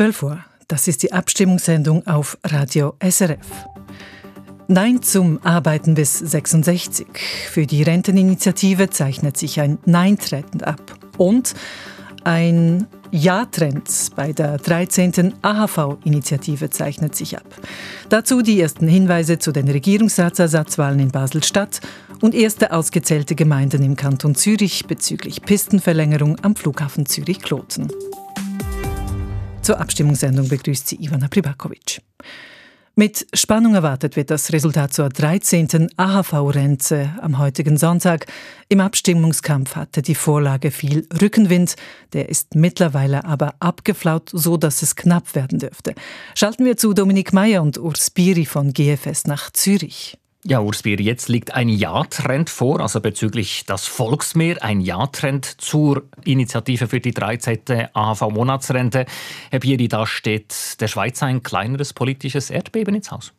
12 Uhr. Das ist die Abstimmungssendung auf Radio SRF. Nein zum Arbeiten bis 66. Für die Renteninitiative zeichnet sich ein Nein-Trend ab. Und ein Ja-Trend bei der 13. AHV-Initiative zeichnet sich ab. Dazu die ersten Hinweise zu den Regierungsratsersatzwahlen in Basel-Stadt und erste ausgezählte Gemeinden im Kanton Zürich bezüglich Pistenverlängerung am Flughafen Zürich-Kloten. Zur Abstimmungssendung begrüßt sie Ivana Pribakovic. Mit Spannung erwartet wird das Resultat zur 13. AHV-Rente am heutigen Sonntag. Im Abstimmungskampf hatte die Vorlage viel Rückenwind. Der ist mittlerweile aber abgeflaut, so dass es knapp werden dürfte. Schalten wir zu Dominik Meyer und Urs Biri von GFS nach Zürich. Ja, Urs Bier, jetzt liegt ein Ja-Trend vor, also bezüglich das Volksmeer, ein Ja-Trend zur Initiative für die 13. AHV-Monatsrente. Herr Bieri, da steht der Schweiz ein kleineres politisches Erdbeben ins Haus.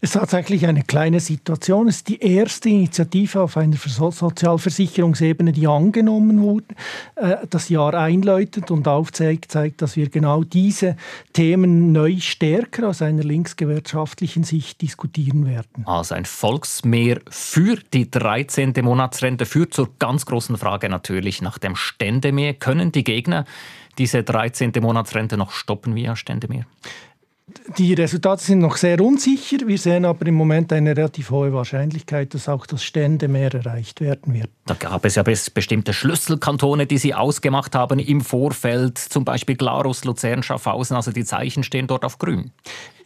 Es ist tatsächlich eine kleine Situation. Es ist die erste Initiative auf einer Sozialversicherungsebene, die angenommen wurde, äh, das Jahr einläutet und aufzeigt, zeigt, dass wir genau diese Themen neu stärker aus einer linksgewerkschaftlichen Sicht diskutieren werden. Also ein Volksmehr für die 13. Monatsrente führt zur ganz großen Frage natürlich nach dem Ständemehr. Können die Gegner diese 13. Monatsrente noch stoppen via Ständemehr? Die Resultate sind noch sehr unsicher. Wir sehen aber im Moment eine relativ hohe Wahrscheinlichkeit, dass auch das Ständemeer erreicht werden wird. Da gab es ja bestimmte Schlüsselkantone, die Sie ausgemacht haben im Vorfeld, zum Beispiel Glarus, Luzern, Schaffhausen. Also die Zeichen stehen dort auf grün.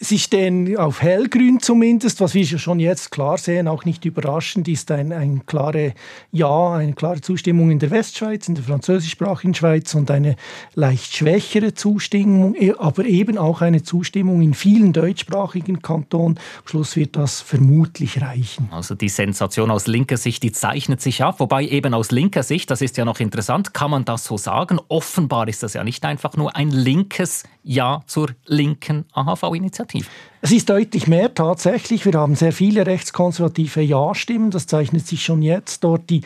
Sie stehen auf hellgrün zumindest, was wir schon jetzt klar sehen, auch nicht überraschend, ist ein, ein klare Ja, eine klare Zustimmung in der Westschweiz, in der französischsprachigen Schweiz und eine leicht schwächere Zustimmung, e, aber eben auch eine Zustimmung in vielen deutschsprachigen Kantonen. Am Schluss wird das vermutlich reichen. Also die Sensation aus linker Sicht, die zeichnet sich ab, wobei eben aus linker Sicht, das ist ja noch interessant, kann man das so sagen? Offenbar ist das ja nicht einfach nur ein linkes Ja zur linken AHV-Initiative. negatief. Es ist deutlich mehr tatsächlich. Wir haben sehr viele rechtskonservative Ja-Stimmen. Das zeichnet sich schon jetzt dort die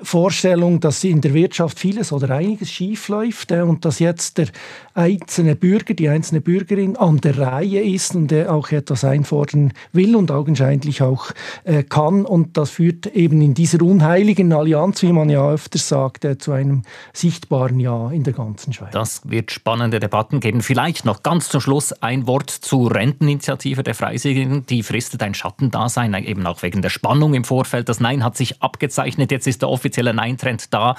Vorstellung, dass in der Wirtschaft vieles oder einiges schiefläuft äh, und dass jetzt der einzelne Bürger, die einzelne Bürgerin an der Reihe ist und auch etwas einfordern will und augenscheinlich auch äh, kann. Und das führt eben in dieser unheiligen Allianz, wie man ja öfters sagt, äh, zu einem sichtbaren Ja in der ganzen Schweiz. Das wird spannende Debatten geben. Vielleicht noch ganz zum Schluss ein Wort zur Renteninitiative. Initiative der Freisinnigen, die fristet ein Schattendasein, eben auch wegen der Spannung im Vorfeld. Das Nein hat sich abgezeichnet, jetzt ist der offizielle Nein-Trend da.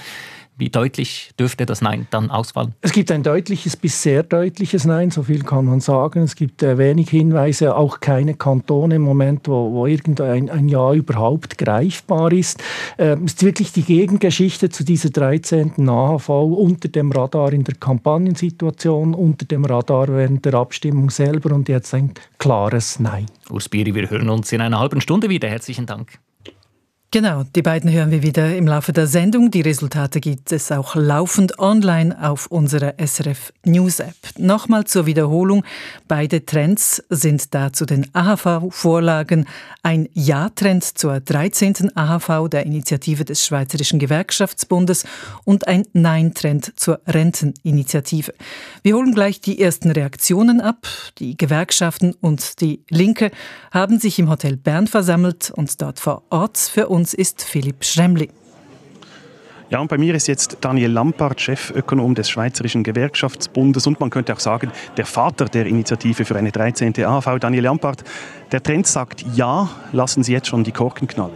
Wie deutlich dürfte das Nein dann ausfallen? Es gibt ein deutliches bis sehr deutliches Nein, so viel kann man sagen. Es gibt äh, wenig Hinweise, auch keine Kantone im Moment, wo, wo irgendein ein Ja überhaupt greifbar ist. Äh, es ist wirklich die Gegengeschichte zu dieser 13. AHV unter dem Radar in der Kampagnensituation, unter dem Radar während der Abstimmung selber und jetzt ein klares Nein. Urs Biri, wir hören uns in einer halben Stunde wieder. Herzlichen Dank. Genau, die beiden hören wir wieder im Laufe der Sendung. Die Resultate gibt es auch laufend online auf unserer SRF News App. Nochmal zur Wiederholung. Beide Trends sind da zu den AHV-Vorlagen. Ein Ja-Trend zur 13. AHV der Initiative des Schweizerischen Gewerkschaftsbundes und ein Nein-Trend zur Renteninitiative. Wir holen gleich die ersten Reaktionen ab. Die Gewerkschaften und die Linke haben sich im Hotel Bern versammelt und dort vor Ort für uns uns ist Philipp Schremli. Ja, und bei mir ist jetzt Daniel Lampard, Chefökonom des Schweizerischen Gewerkschaftsbundes und man könnte auch sagen, der Vater der Initiative für eine 13. AHV. Daniel Lampard, der Trend sagt ja, lassen Sie jetzt schon die Korken knallen.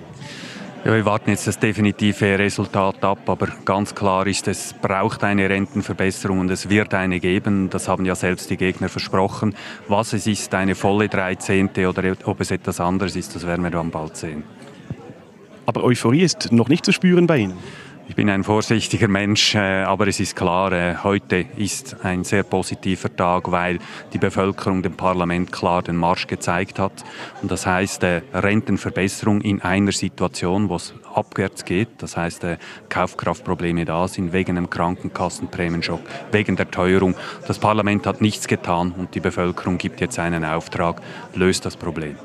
Ja, wir warten jetzt das definitive Resultat ab, aber ganz klar ist, es braucht eine Rentenverbesserung und es wird eine geben. Das haben ja selbst die Gegner versprochen. Was es ist, eine volle 13. oder ob es etwas anderes ist, das werden wir dann bald sehen. Aber Euphorie ist noch nicht zu spüren bei Ihnen. Ich bin ein vorsichtiger Mensch, äh, aber es ist klar, äh, heute ist ein sehr positiver Tag, weil die Bevölkerung dem Parlament klar den Marsch gezeigt hat. Und das heißt äh, Rentenverbesserung in einer Situation, wo es abwärts geht. Das heißt, Kaufkraftprobleme da sind wegen dem Krankenkassenprämienschock, wegen der Teuerung. Das Parlament hat nichts getan und die Bevölkerung gibt jetzt einen Auftrag, löst das Problem.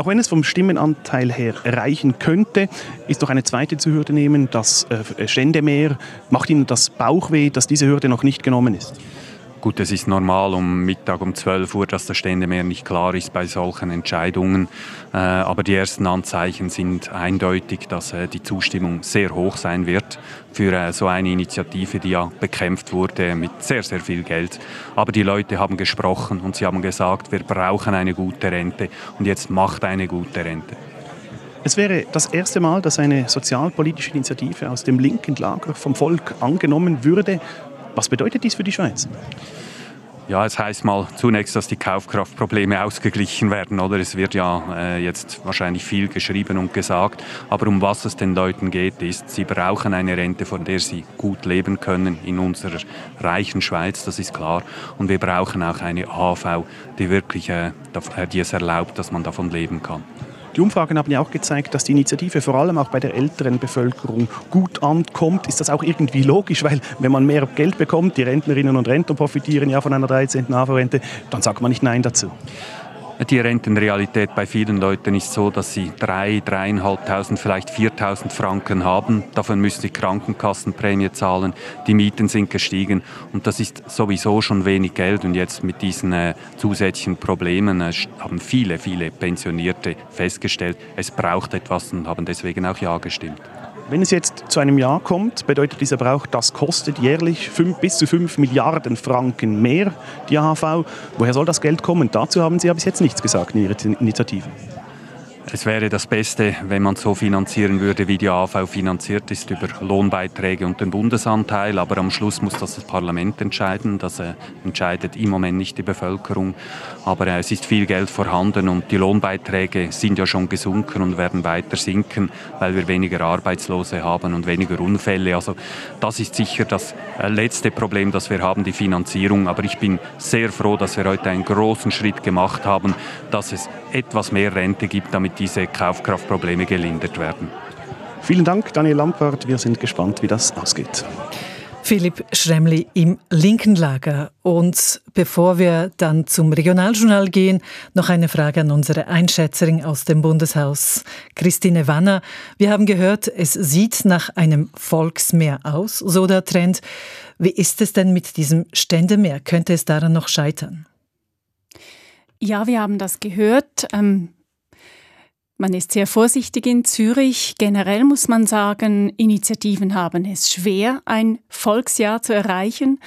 Auch wenn es vom Stimmenanteil her reichen könnte, ist doch eine zweite zu Hürde nehmen, das äh, Ständemeer. Macht Ihnen das Bauchweh, dass diese Hürde noch nicht genommen ist? Gut, es ist normal um Mittag um 12 Uhr, dass der Ständemeer nicht klar ist bei solchen Entscheidungen. Äh, aber die ersten Anzeichen sind eindeutig, dass äh, die Zustimmung sehr hoch sein wird für äh, so eine Initiative, die ja bekämpft wurde mit sehr, sehr viel Geld. Aber die Leute haben gesprochen und sie haben gesagt, wir brauchen eine gute Rente und jetzt macht eine gute Rente. Es wäre das erste Mal, dass eine sozialpolitische Initiative aus dem linken Lager vom Volk angenommen würde. Was bedeutet dies für die Schweiz? Ja, es heißt mal zunächst, dass die Kaufkraftprobleme ausgeglichen werden, oder? Es wird ja äh, jetzt wahrscheinlich viel geschrieben und gesagt, aber um was es den Leuten geht, ist, sie brauchen eine Rente, von der sie gut leben können in unserer reichen Schweiz, das ist klar. Und wir brauchen auch eine AV, die wirklich äh, die es erlaubt, dass man davon leben kann. Die Umfragen haben ja auch gezeigt, dass die Initiative vor allem auch bei der älteren Bevölkerung gut ankommt. Ist das auch irgendwie logisch? Weil wenn man mehr Geld bekommt, die Rentnerinnen und Rentner profitieren ja von einer 13. AV-Rente, dann sagt man nicht Nein dazu. Die Rentenrealität bei vielen Leuten ist so, dass sie 3, 3.500, vielleicht 4.000 Franken haben. Davon müssen sie Krankenkassenprämie zahlen. Die Mieten sind gestiegen und das ist sowieso schon wenig Geld. Und jetzt mit diesen äh, zusätzlichen Problemen äh, haben viele, viele Pensionierte festgestellt, es braucht etwas und haben deswegen auch Ja gestimmt. Wenn es jetzt zu einem Jahr kommt, bedeutet dieser Brauch, das kostet jährlich fünf, bis zu 5 Milliarden Franken mehr, die AHV. Woher soll das Geld kommen? Dazu haben Sie ja bis jetzt nichts gesagt in Ihrer Initiative. Es wäre das Beste, wenn man so finanzieren würde, wie die AV finanziert ist, über Lohnbeiträge und den Bundesanteil. Aber am Schluss muss das das Parlament entscheiden. Das äh, entscheidet im Moment nicht die Bevölkerung. Aber äh, es ist viel Geld vorhanden und die Lohnbeiträge sind ja schon gesunken und werden weiter sinken, weil wir weniger Arbeitslose haben und weniger Unfälle. Also das ist sicher das äh, letzte Problem, das wir haben, die Finanzierung. Aber ich bin sehr froh, dass wir heute einen großen Schritt gemacht haben, dass es etwas mehr Rente gibt, damit diese Kaufkraftprobleme gelindert werden. Vielen Dank, Daniel Lampert. Wir sind gespannt, wie das ausgeht. Philipp Schremli im linken Lager. Und bevor wir dann zum Regionaljournal gehen, noch eine Frage an unsere Einschätzerin aus dem Bundeshaus, Christine Wanner. Wir haben gehört, es sieht nach einem Volksmeer aus, so der Trend. Wie ist es denn mit diesem Ständemeer? Könnte es daran noch scheitern? Ja, wir haben das gehört. Ähm, man ist sehr vorsichtig in Zürich. Generell muss man sagen, Initiativen haben es schwer, ein Volksjahr zu erreichen.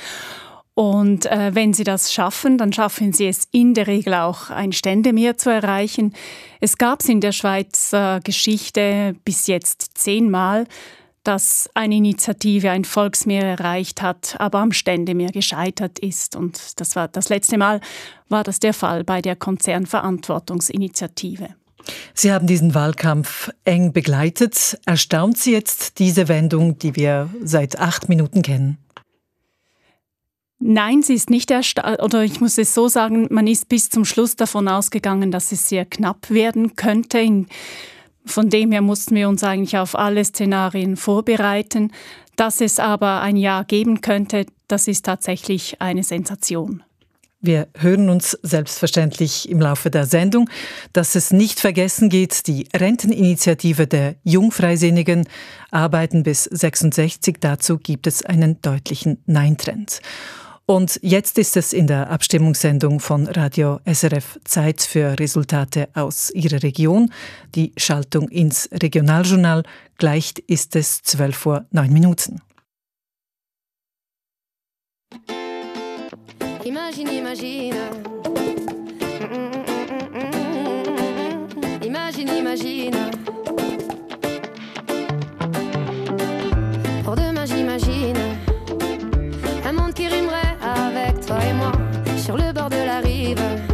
Und äh, wenn sie das schaffen, dann schaffen sie es in der Regel auch, ein Ständemeer zu erreichen. Es gab es in der Schweizer Geschichte bis jetzt zehnmal, dass eine Initiative ein Volksmeer erreicht hat, aber am Ständemeer gescheitert ist. Und das war das letzte Mal war das der Fall bei der Konzernverantwortungsinitiative. Sie haben diesen Wahlkampf eng begleitet. Erstaunt Sie jetzt diese Wendung, die wir seit acht Minuten kennen? Nein, sie ist nicht erstaunt, oder ich muss es so sagen, man ist bis zum Schluss davon ausgegangen, dass es sehr knapp werden könnte. von dem her mussten wir uns eigentlich auf alle Szenarien vorbereiten. Dass es aber ein Ja geben könnte, das ist tatsächlich eine Sensation. Wir hören uns selbstverständlich im Laufe der Sendung, dass es nicht vergessen geht, die Renteninitiative der Jungfreisinnigen arbeiten bis 66. Dazu gibt es einen deutlichen Nein-Trend. Und jetzt ist es in der Abstimmungssendung von Radio SRF Zeit für Resultate aus Ihrer Region. Die Schaltung ins Regionaljournal. Gleich ist es 12 Uhr 9 Minuten. Imagine, imagine. Imagine. Pour demain, j'imagine un monde qui rimerait avec toi et moi sur le bord de la rive.